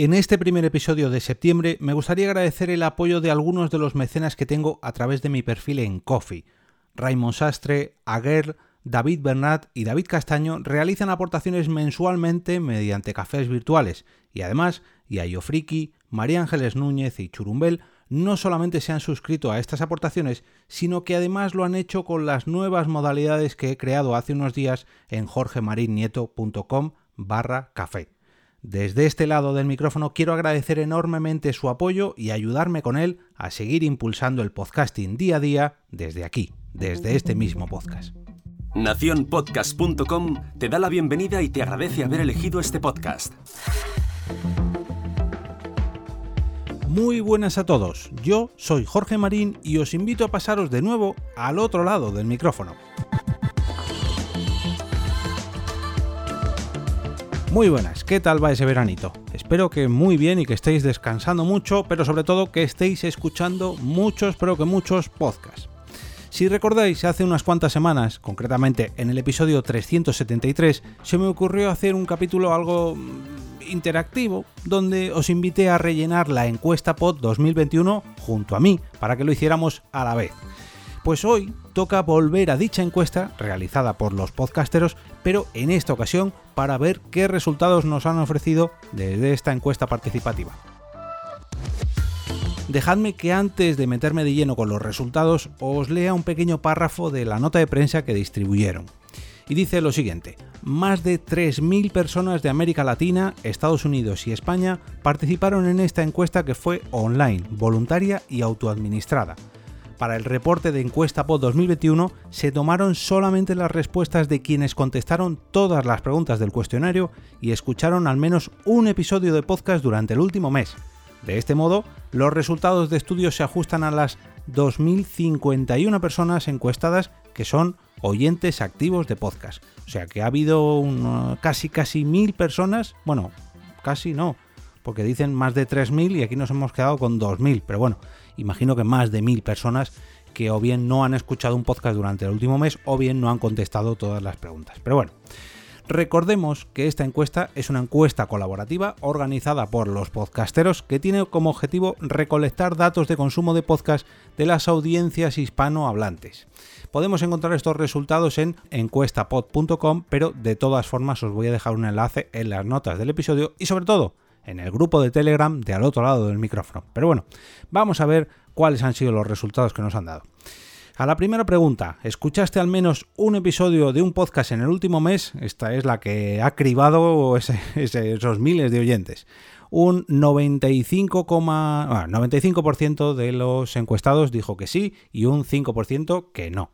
En este primer episodio de septiembre me gustaría agradecer el apoyo de algunos de los mecenas que tengo a través de mi perfil en Coffee. Raymond Sastre, Aguer, David Bernat y David Castaño realizan aportaciones mensualmente mediante cafés virtuales y además Yayo Friki, María Ángeles Núñez y Churumbel no solamente se han suscrito a estas aportaciones, sino que además lo han hecho con las nuevas modalidades que he creado hace unos días en jorgemarinieto.com barra café. Desde este lado del micrófono quiero agradecer enormemente su apoyo y ayudarme con él a seguir impulsando el podcasting día a día desde aquí, desde este mismo podcast. Naciónpodcast.com te da la bienvenida y te agradece haber elegido este podcast. Muy buenas a todos, yo soy Jorge Marín y os invito a pasaros de nuevo al otro lado del micrófono. Muy buenas, ¿qué tal va ese veranito? Espero que muy bien y que estéis descansando mucho, pero sobre todo que estéis escuchando muchos, pero que muchos podcasts. Si recordáis, hace unas cuantas semanas, concretamente en el episodio 373, se me ocurrió hacer un capítulo algo interactivo donde os invité a rellenar la encuesta POD 2021 junto a mí para que lo hiciéramos a la vez. Pues hoy toca volver a dicha encuesta realizada por los podcasteros, pero en esta ocasión para ver qué resultados nos han ofrecido desde esta encuesta participativa. Dejadme que antes de meterme de lleno con los resultados os lea un pequeño párrafo de la nota de prensa que distribuyeron y dice lo siguiente. Más de 3.000 personas de América Latina, Estados Unidos y España participaron en esta encuesta que fue online, voluntaria y autoadministrada. Para el reporte de encuesta POD 2021 se tomaron solamente las respuestas de quienes contestaron todas las preguntas del cuestionario y escucharon al menos un episodio de podcast durante el último mes. De este modo, los resultados de estudio se ajustan a las 2.051 personas encuestadas que son oyentes activos de podcast. O sea que ha habido casi casi mil personas, bueno, casi no, porque dicen más de 3.000 y aquí nos hemos quedado con 2.000, pero bueno, imagino que más de mil personas que o bien no han escuchado un podcast durante el último mes o bien no han contestado todas las preguntas. Pero bueno, Recordemos que esta encuesta es una encuesta colaborativa organizada por los podcasteros que tiene como objetivo recolectar datos de consumo de podcast de las audiencias hispanohablantes. Podemos encontrar estos resultados en encuestapod.com, pero de todas formas os voy a dejar un enlace en las notas del episodio y sobre todo en el grupo de Telegram de al otro lado del micrófono. Pero bueno, vamos a ver cuáles han sido los resultados que nos han dado. A la primera pregunta, ¿escuchaste al menos un episodio de un podcast en el último mes? Esta es la que ha cribado esos miles de oyentes. Un 95, 95% de los encuestados dijo que sí y un 5% que no.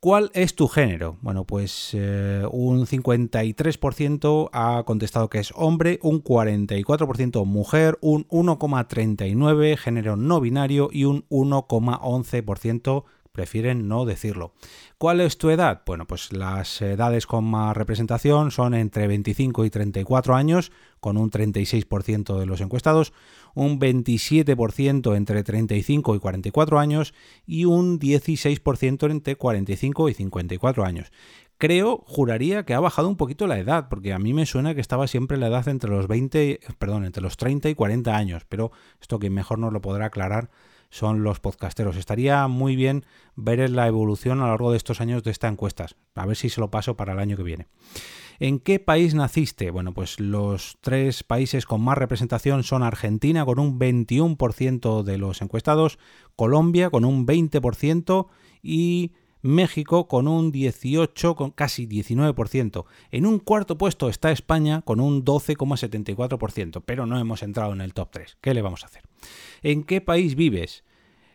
¿Cuál es tu género? Bueno, pues eh, un 53% ha contestado que es hombre, un 44% mujer, un 1,39% género no binario y un 1,11% prefieren no decirlo. ¿Cuál es tu edad? Bueno, pues las edades con más representación son entre 25 y 34 años, con un 36% de los encuestados, un 27% entre 35 y 44 años y un 16% entre 45 y 54 años. Creo, juraría que ha bajado un poquito la edad, porque a mí me suena que estaba siempre la edad entre los 20, perdón, entre los 30 y 40 años, pero esto que mejor nos lo podrá aclarar son los podcasteros. Estaría muy bien ver la evolución a lo largo de estos años de estas encuestas. A ver si se lo paso para el año que viene. ¿En qué país naciste? Bueno, pues los tres países con más representación son Argentina con un 21% de los encuestados, Colombia con un 20% y México con un 18, con casi 19%. En un cuarto puesto está España con un 12,74%, pero no hemos entrado en el top 3. ¿Qué le vamos a hacer? ¿En qué país vives?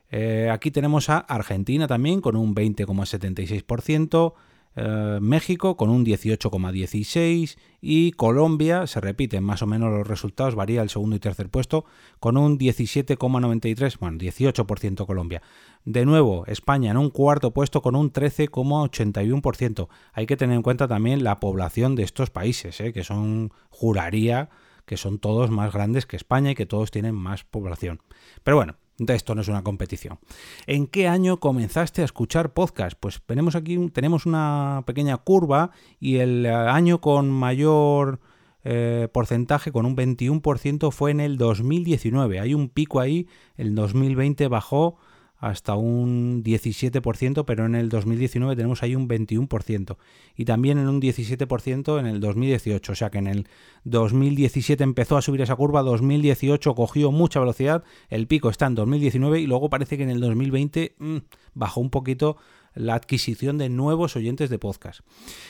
Eh, aquí tenemos a Argentina también con un 20,76%, eh, México con un 18,16% y Colombia, se repiten más o menos los resultados, varía el segundo y tercer puesto, con un 17,93%, bueno, 18% Colombia. De nuevo, España en un cuarto puesto con un 13,81%. Hay que tener en cuenta también la población de estos países, eh, que son, juraría, que son todos más grandes que España y que todos tienen más población. Pero bueno, esto no es una competición. ¿En qué año comenzaste a escuchar podcast? Pues tenemos aquí tenemos una pequeña curva y el año con mayor eh, porcentaje, con un 21%, fue en el 2019. Hay un pico ahí, el 2020 bajó hasta un 17%, pero en el 2019 tenemos ahí un 21%. Y también en un 17% en el 2018. O sea que en el 2017 empezó a subir esa curva, 2018 cogió mucha velocidad, el pico está en 2019 y luego parece que en el 2020 mm, bajó un poquito la adquisición de nuevos oyentes de podcast.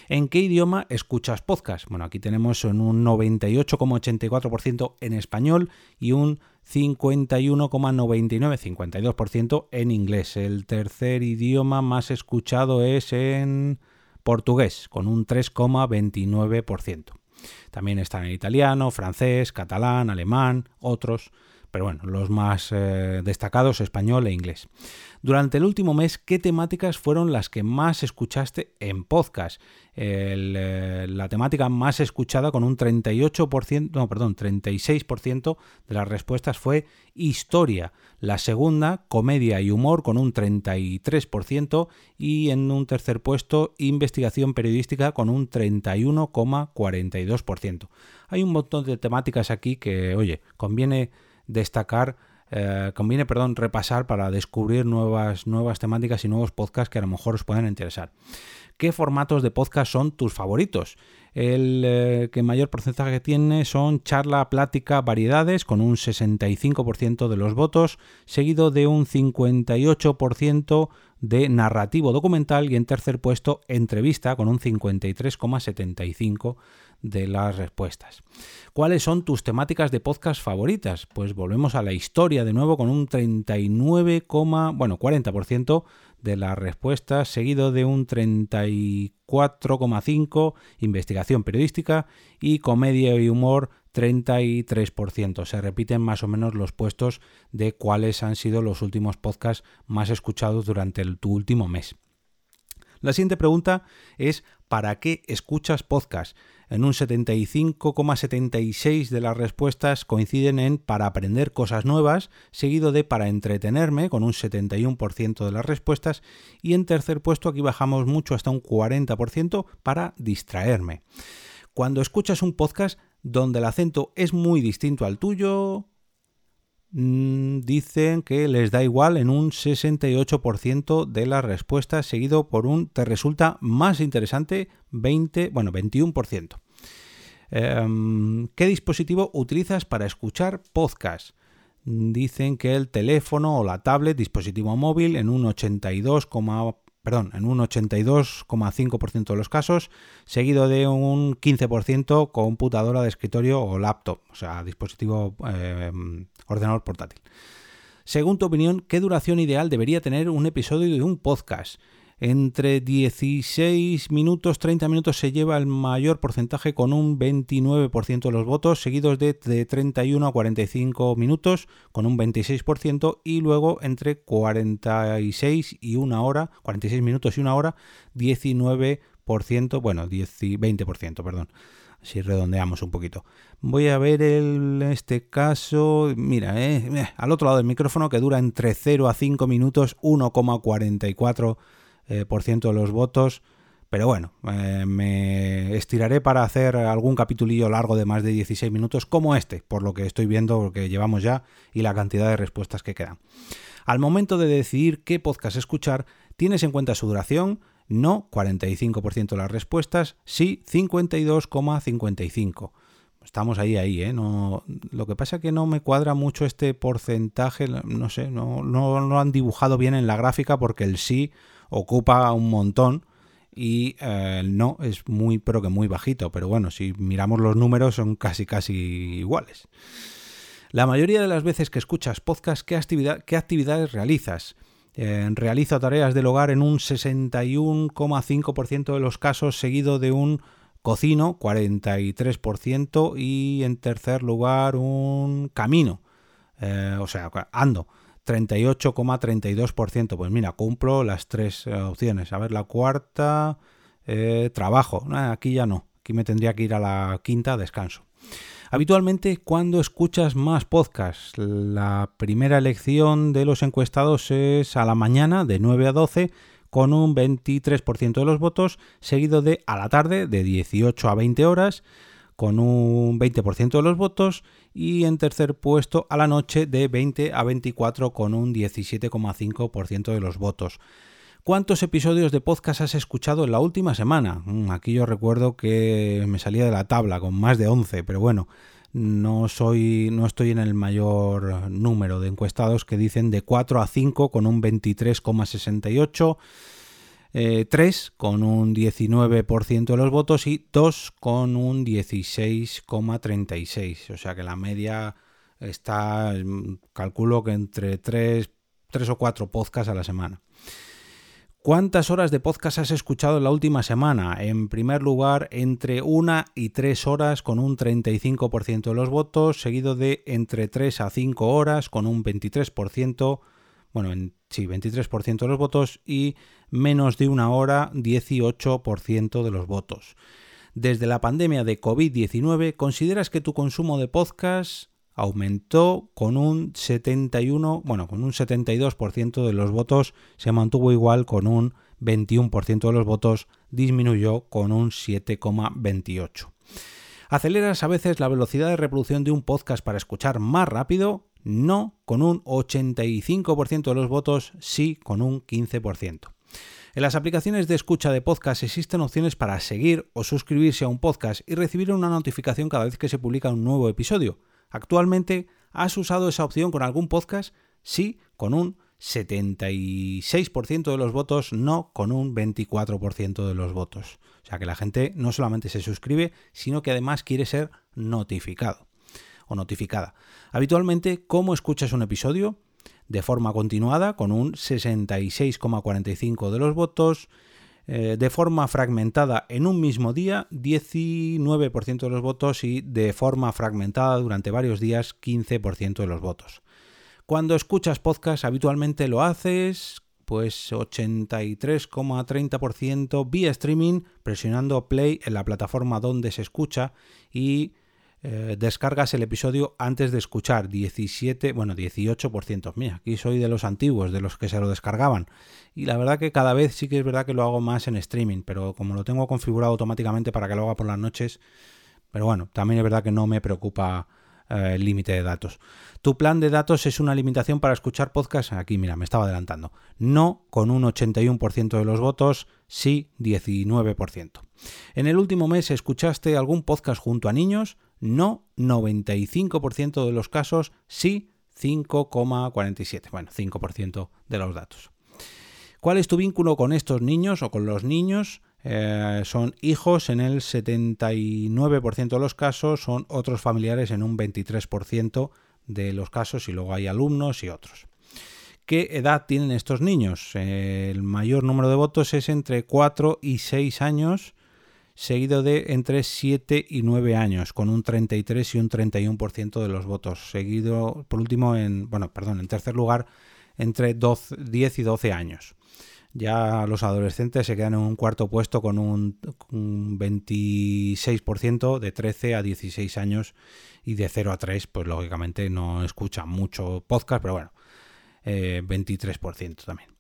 ¿En qué idioma escuchas podcast? Bueno, aquí tenemos un 98,84% en español y un 51,99, 52% en inglés. El tercer idioma más escuchado es en portugués, con un 3,29%. También están en italiano, francés, catalán, alemán, otros pero bueno, los más eh, destacados español e inglés. Durante el último mes, ¿qué temáticas fueron las que más escuchaste en podcast? Eh, la temática más escuchada con un 38%, no, perdón, 36% de las respuestas fue historia. La segunda, comedia y humor con un 33% y en un tercer puesto, investigación periodística con un 31,42%. Hay un montón de temáticas aquí que, oye, conviene destacar, eh, conviene, perdón, repasar para descubrir nuevas, nuevas temáticas y nuevos podcasts que a lo mejor os puedan interesar. ¿Qué formatos de podcast son tus favoritos? El eh, que mayor porcentaje tiene son charla, plática, variedades, con un 65% de los votos, seguido de un 58% de narrativo documental y en tercer puesto entrevista, con un 53,75% de las respuestas. ¿Cuáles son tus temáticas de podcast favoritas? Pues volvemos a la historia de nuevo con un 39, bueno, 40% de las respuestas, seguido de un 34,5 investigación periodística y comedia y humor 33%. Se repiten más o menos los puestos de cuáles han sido los últimos podcasts más escuchados durante tu último mes. La siguiente pregunta es ¿para qué escuchas podcast? En un 75,76 de las respuestas coinciden en para aprender cosas nuevas, seguido de para entretenerme con un 71% de las respuestas y en tercer puesto aquí bajamos mucho hasta un 40% para distraerme. Cuando escuchas un podcast donde el acento es muy distinto al tuyo, Mm, dicen que les da igual en un 68% de las respuestas, seguido por un te resulta más interesante 20, bueno, 21%. Em, ¿Qué dispositivo utilizas para escuchar podcast? Dicen que el teléfono o la tablet, dispositivo móvil, en un 82, perdón, en un 82,5% de los casos, seguido de un 15% computadora de escritorio o laptop, o sea, dispositivo em, ordenador portátil. Según tu opinión, ¿qué duración ideal debería tener un episodio de un podcast? Entre 16 minutos, 30 minutos se lleva el mayor porcentaje con un 29% de los votos, seguidos de, de 31 a 45 minutos con un 26% y luego entre 46 y una hora, 46 minutos y una hora, 19%, bueno, 10, 20%, perdón si redondeamos un poquito. Voy a ver el, este caso, mira, eh, eh, al otro lado del micrófono que dura entre 0 a 5 minutos, 1,44% eh, de los votos. Pero bueno, me estiraré para hacer algún capitulillo largo de más de 16 minutos como este, por lo que estoy viendo, que llevamos ya y la cantidad de respuestas que quedan. Al momento de decidir qué podcast escuchar, tienes en cuenta su duración, no 45% de las respuestas, sí 52,55%. Estamos ahí, ahí, ¿eh? No, lo que pasa es que no me cuadra mucho este porcentaje, no sé, no, no lo han dibujado bien en la gráfica porque el sí ocupa un montón y eh, no es muy, pero que muy bajito. Pero bueno, si miramos los números son casi, casi iguales. La mayoría de las veces que escuchas podcast, ¿qué, actividad, qué actividades realizas? Eh, realizo tareas del hogar en un 61,5% de los casos, seguido de un cocino, 43%, y en tercer lugar un camino, eh, o sea, ando, 38,32%. Pues mira, cumplo las tres eh, opciones. A ver, la cuarta, trabajo. aquí ya no, aquí me tendría que ir a la quinta, descanso. Habitualmente, cuando escuchas más podcasts? La primera elección de los encuestados es a la mañana, de 9 a 12, con un 23% de los votos, seguido de a la tarde, de 18 a 20 horas, con un 20% de los votos y en tercer puesto a la noche de 20 a 24 con un 17,5% de los votos. ¿Cuántos episodios de podcast has escuchado en la última semana? Mm, aquí yo recuerdo que me salía de la tabla con más de 11, pero bueno, no soy no estoy en el mayor número de encuestados que dicen de 4 a 5 con un 23,68 3 eh, con un 19% de los votos y 2 con un 16,36. O sea que la media está, mm, calculo que entre 3, 3 o 4 podcasts a la semana. ¿Cuántas horas de podcast has escuchado en la última semana? En primer lugar, entre 1 y 3 horas con un 35% de los votos, seguido de entre 3 a 5 horas con un 23%, bueno, en, sí, 23% de los votos y menos de una hora 18% de los votos. Desde la pandemia de COVID-19, ¿consideras que tu consumo de podcast aumentó con un 71, bueno, con un 72% de los votos, se mantuvo igual con un 21% de los votos, disminuyó con un 7,28. ¿Aceleras a veces la velocidad de reproducción de un podcast para escuchar más rápido? No, con un 85% de los votos, sí, con un 15%. En las aplicaciones de escucha de podcast existen opciones para seguir o suscribirse a un podcast y recibir una notificación cada vez que se publica un nuevo episodio. Actualmente, ¿has usado esa opción con algún podcast? Sí, con un 76% de los votos, no con un 24% de los votos. O sea que la gente no solamente se suscribe, sino que además quiere ser notificado notificada. Habitualmente, ¿cómo escuchas un episodio? de forma continuada con un 66,45 de los votos, eh, de forma fragmentada en un mismo día 19% de los votos y de forma fragmentada durante varios días 15% de los votos. Cuando escuchas podcast habitualmente lo haces pues 83,30% vía streaming presionando play en la plataforma donde se escucha y eh, descargas el episodio antes de escuchar 17, bueno, 18%. Mira, aquí soy de los antiguos, de los que se lo descargaban. Y la verdad que cada vez sí que es verdad que lo hago más en streaming, pero como lo tengo configurado automáticamente para que lo haga por las noches, pero bueno, también es verdad que no me preocupa eh, el límite de datos. Tu plan de datos es una limitación para escuchar podcast. Aquí, mira, me estaba adelantando. No con un 81% de los votos, sí 19%. En el último mes escuchaste algún podcast junto a niños, no 95% de los casos, sí 5,47. Bueno, 5% de los datos. ¿Cuál es tu vínculo con estos niños o con los niños? Eh, son hijos en el 79% de los casos, son otros familiares en un 23% de los casos y luego hay alumnos y otros. ¿Qué edad tienen estos niños? el mayor número de votos es entre 4 y 6 años seguido de entre 7 y 9 años, con un 33 y un 31% de los votos, seguido por último en, bueno, perdón, en tercer lugar entre 10 y 12 años. Ya los adolescentes se quedan en un cuarto puesto con un, 26% de 13 a 16 años y de 0 a 3, pues lógicamente no escuchan mucho podcast, pero bueno, 23% eh, también.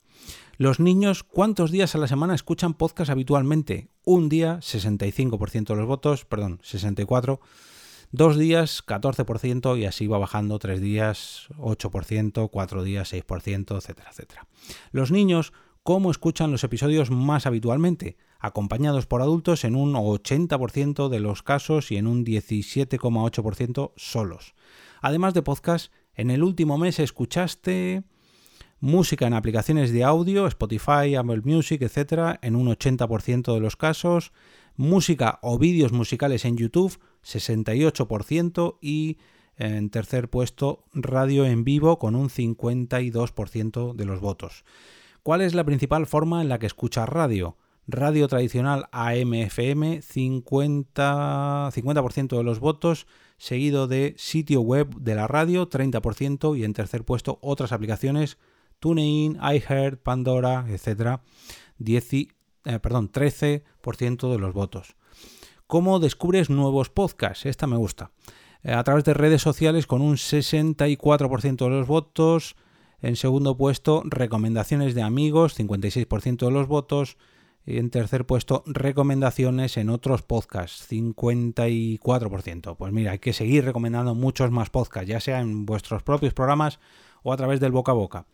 Los niños, ¿cuántos días a la semana escuchan podcast habitualmente? Un día, 65% de los votos, perdón, 64%. Dos días, 14% y así va bajando. Tres días, 8%, cuatro días, 6%, etcétera, etcétera. Los niños, ¿cómo escuchan los episodios más habitualmente? Acompañados por adultos en un 80% de los casos y en un 17,8% solos. Además de podcast, en el último mes escuchaste música en aplicaciones de audio, Spotify, Apple Music, etc., en un 80% de los casos, música o vídeos musicales en YouTube, 68%, y en tercer puesto, radio en vivo con un 52% de los votos. ¿Cuál es la principal forma en la que escuchas radio? Radio tradicional AM-FM, 50%, 50 de los votos, seguido de sitio web de la radio, 30%, y en tercer puesto otras aplicaciones TuneIn, iHeart, Pandora, etc. 10, eh, perdón, 13% de los votos. ¿Cómo descubres nuevos podcasts? Esta me gusta. Eh, a través de redes sociales con un 64% de los votos. En segundo puesto, recomendaciones de amigos, 56% de los votos. Y en tercer puesto, recomendaciones en otros podcasts, 54%. Pues mira, hay que seguir recomendando muchos más podcasts, ya sea en vuestros propios programas o a través del boca a boca.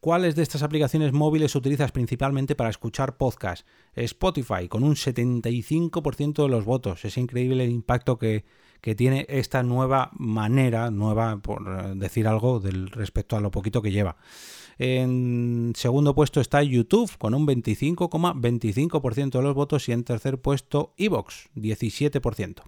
¿Cuáles de estas aplicaciones móviles utilizas principalmente para escuchar podcasts? Spotify, con un 75% de los votos. Es increíble el impacto que, que tiene esta nueva manera, nueva por decir algo del respecto a lo poquito que lleva. En segundo puesto está YouTube con un 25,25% de los votos y en tercer puesto Evox, 17%.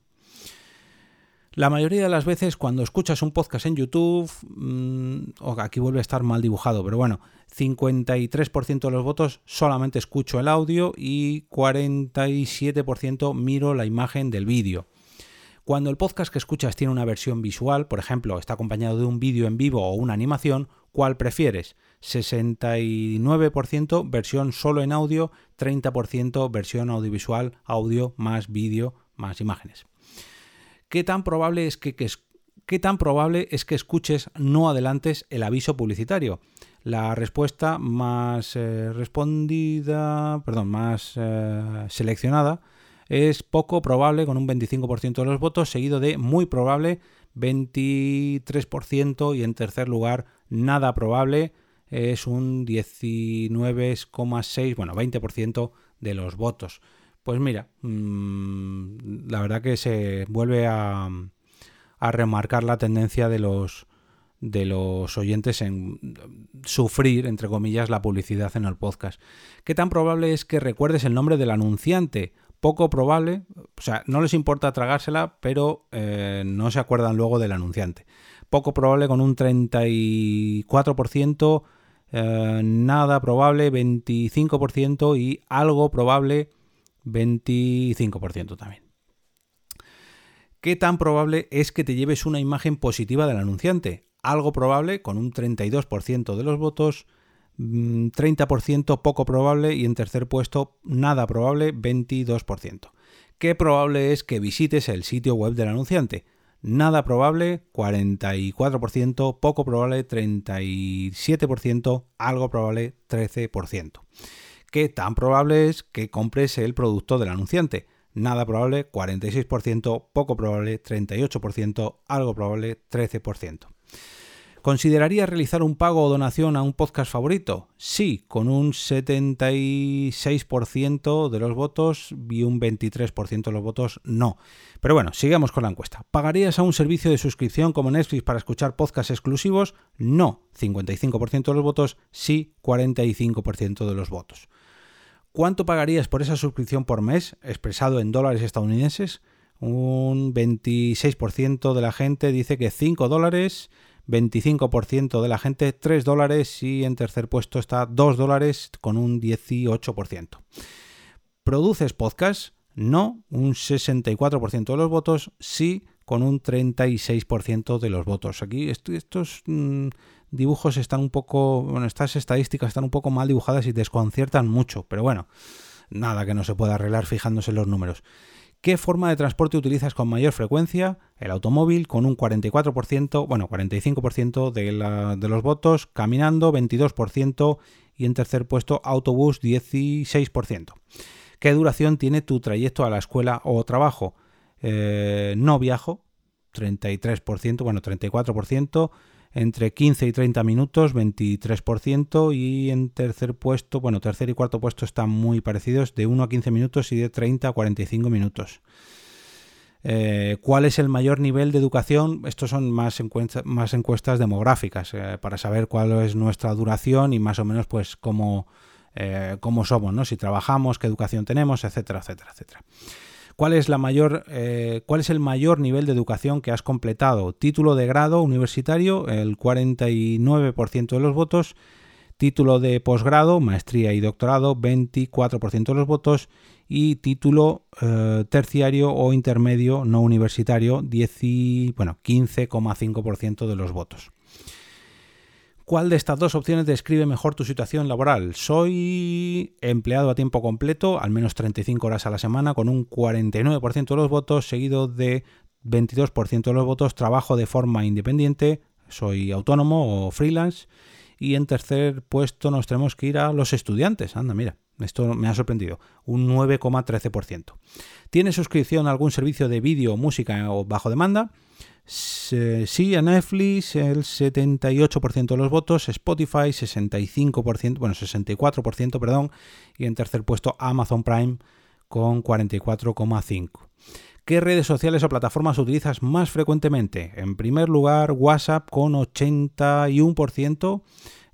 La mayoría de las veces cuando escuchas un podcast en YouTube, mmm, aquí vuelve a estar mal dibujado, pero bueno, 53% de los votos solamente escucho el audio y 47% miro la imagen del vídeo. Cuando el podcast que escuchas tiene una versión visual, por ejemplo, está acompañado de un vídeo en vivo o una animación, ¿cuál prefieres? 69% versión solo en audio, 30% versión audiovisual, audio más vídeo más imágenes. ¿Qué tan probable es que, qué tan probable es que escuches no adelantes el aviso publicitario? La respuesta más eh, respondida, perdón, más eh, seleccionada es poco probable con un 25% de los votos, seguido de muy probable 23% y en tercer lugar nada probable es un 19,6, bueno, 20% de los votos. Pues mira, mmm, la verdad que se vuelve a, a, remarcar la tendencia de los de los oyentes en sufrir, entre comillas, la publicidad en el podcast. ¿Qué tan probable es que recuerdes el nombre del anunciante? Poco probable, o sea, no les importa tragársela, pero eh, no se acuerdan luego del anunciante. Poco probable con un 34%, eh, nada probable 25% y algo probable 25% también. ¿Qué tan probable es que te lleves una imagen positiva del anunciante? Algo probable con un 32% de los votos, 30% mm, poco probable y en tercer puesto nada probable 22%. ¿Qué probable es que visites el sitio web del anunciante? Nada probable 44%, poco probable 37%, algo probable 13% qué tan probable es que compres el producto del anunciante. Nada probable, 46%, poco probable, 38%, algo probable, 13%. ¿Considerarías realizar un pago o donación a un podcast favorito? Sí, con un 76% de los votos y un 23% de los votos no. Pero bueno, sigamos con la encuesta. ¿Pagarías a un servicio de suscripción como Netflix para escuchar podcasts exclusivos? No, 55% de los votos, sí, 45% de los votos. ¿Cuánto pagarías por esa suscripción por mes, expresado en dólares estadounidenses? Un 26% de la gente dice que 5 dólares, 25% de la gente 3 dólares y en tercer puesto está 2 dólares con un 18%. ¿Produces podcast? No, un 64% de los votos, sí, con un 36% de los votos. Aquí estos mm, dibujos están un poco, bueno, estas estadísticas están un poco mal dibujadas y desconciertan mucho, pero bueno, nada que no se pueda arreglar fijándose en los números. ¿Qué forma de transporte utilizas con mayor frecuencia? El automóvil con un 44%, bueno, 45% de, los votos, caminando 22% y en tercer puesto autobús 16%. ¿Qué duración tiene tu trayecto a la escuela o trabajo? Eh, no viajo, 33%, bueno, 34%, entre 15 y 30 minutos, 23%, y en tercer puesto, bueno, tercer y cuarto puesto están muy parecidos, de 1 a 15 minutos y de 30 a 45 minutos. Eh, ¿Cuál es el mayor nivel de educación? Estos son más, más encuestas demográficas eh, para saber cuál es nuestra duración y más o menos pues cómo, cómo somos, ¿no? Si trabajamos, qué educación tenemos, etcétera, etcétera, etcétera. ¿Cuál es, la mayor, eh, ¿Cuál es el mayor nivel de educación que has completado? Título de grado universitario, el 49% de los votos. Título de posgrado, maestría y doctorado, 24% de los votos. Y título eh, terciario o intermedio no universitario, 10, bueno, 15,5% de los votos. ¿Cuál de estas dos opciones describe mejor tu situación laboral? Soy empleado a tiempo completo, al menos 35 horas a la semana, con un 49% de los votos, seguido de 22% de los votos, trabajo de forma independiente, soy autónomo o freelance. Y en tercer puesto nos tenemos que ir a los estudiantes. Anda, mira, Esto me ha sorprendido, un 9,13%. ¿Tiene suscripción a algún servicio de vídeo, música o bajo demanda? Sí, a Netflix el 78% de los votos, Spotify 65%, bueno, 64%, perdón, y en tercer puesto Amazon Prime con 44,5%. ¿Qué redes sociales o plataformas utilizas más frecuentemente? En primer lugar, WhatsApp con 81%,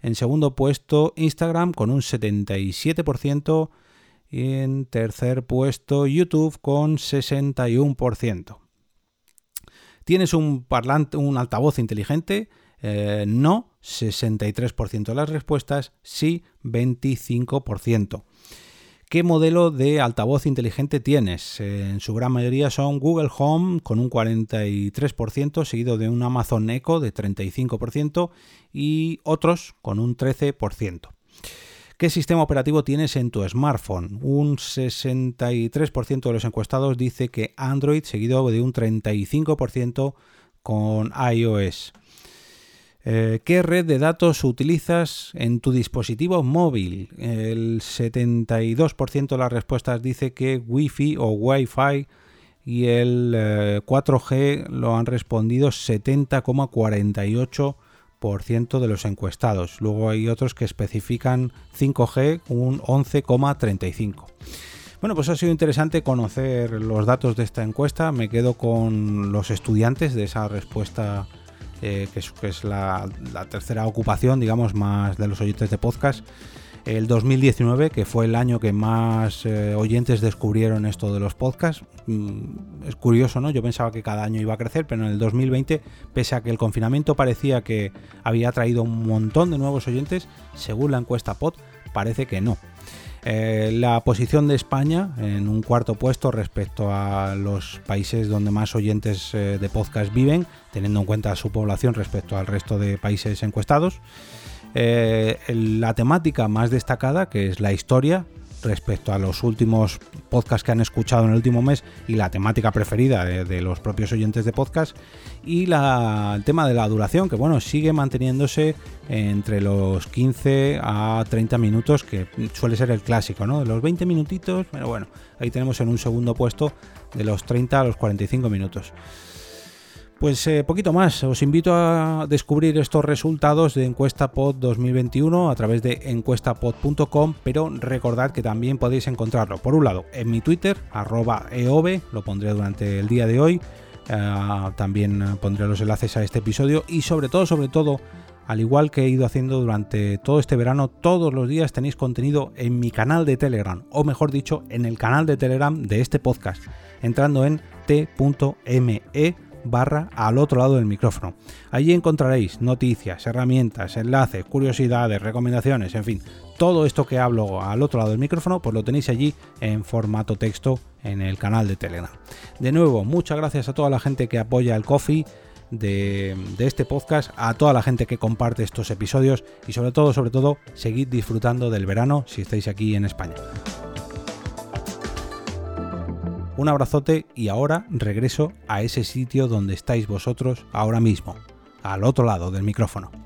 en segundo puesto, Instagram con un 77%, y en tercer puesto, YouTube con 61%. ¿Tienes un parlante, un altavoz inteligente? Eh, no, 63% de las respuestas, sí, 25%. ¿Qué modelo de altavoz inteligente tienes? En su gran mayoría son Google Home con un 43%, seguido de un Amazon Echo de 35% y otros con un 13%. ¿Qué sistema operativo tienes en tu smartphone? Un 63% de los encuestados dice que Android, seguido de un 35% con iOS. Eh, ¿Qué red de datos utilizas en tu dispositivo móvil? El 72% de las respuestas dice que Wi-Fi o Wi-Fi y el 4G eh, lo han respondido 70,48% de los encuestados. Luego hay otros que especifican 5G un 11,35. Bueno, pues ha sido interesante conocer los datos de esta encuesta. Me quedo con los estudiantes de esa respuesta, eh, que es, la, la, tercera ocupación, digamos, más de los oyentes de podcast el 2019, que fue el año que más eh, oyentes descubrieron esto de los podcasts. Mm, es curioso, ¿no? Yo pensaba que cada año iba a crecer, pero en el 2020, pese a que el confinamiento parecía que había traído un montón de nuevos oyentes, según la encuesta Pod, parece que no. Eh, la posición de España en un cuarto puesto respecto a los países donde más oyentes eh, de podcast viven, teniendo en cuenta su población respecto al resto de países encuestados. Eh, la temática más destacada, que es la historia, respecto a los últimos podcasts que han escuchado en el último mes y la temática preferida de, los propios oyentes de podcast y el tema de la duración que bueno sigue manteniéndose entre los 15 a 30 minutos que suele ser el clásico no de los 20 minutitos pero bueno ahí tenemos en un segundo puesto de los 30 a los 45 minutos pues eh, poquito más, os invito a descubrir estos resultados de Encuesta Pod 2021 a través de encuestapod.com, pero recordad que también podéis encontrarlo, por un lado, en mi Twitter, arroba eove, lo pondré durante el día de hoy, eh, también pondré los enlaces a este episodio y sobre todo, sobre todo, al igual que he ido haciendo durante todo este verano, todos los días tenéis contenido en mi canal de Telegram, o mejor dicho, en el canal de Telegram de este podcast, entrando en t.me barra al otro lado del micrófono. Allí encontraréis noticias, herramientas, enlaces, curiosidades, recomendaciones, en fin, todo esto que hablo al otro lado del micrófono, pues lo tenéis allí en formato texto en el canal de Telegram. De nuevo, muchas gracias a toda la gente que apoya el coffee. De, de, este podcast, a toda la gente que comparte estos episodios y sobre todo, sobre todo, seguid disfrutando del verano si estáis aquí en España. Un abrazote y ahora regreso a ese sitio donde estáis vosotros ahora mismo, al otro lado del micrófono.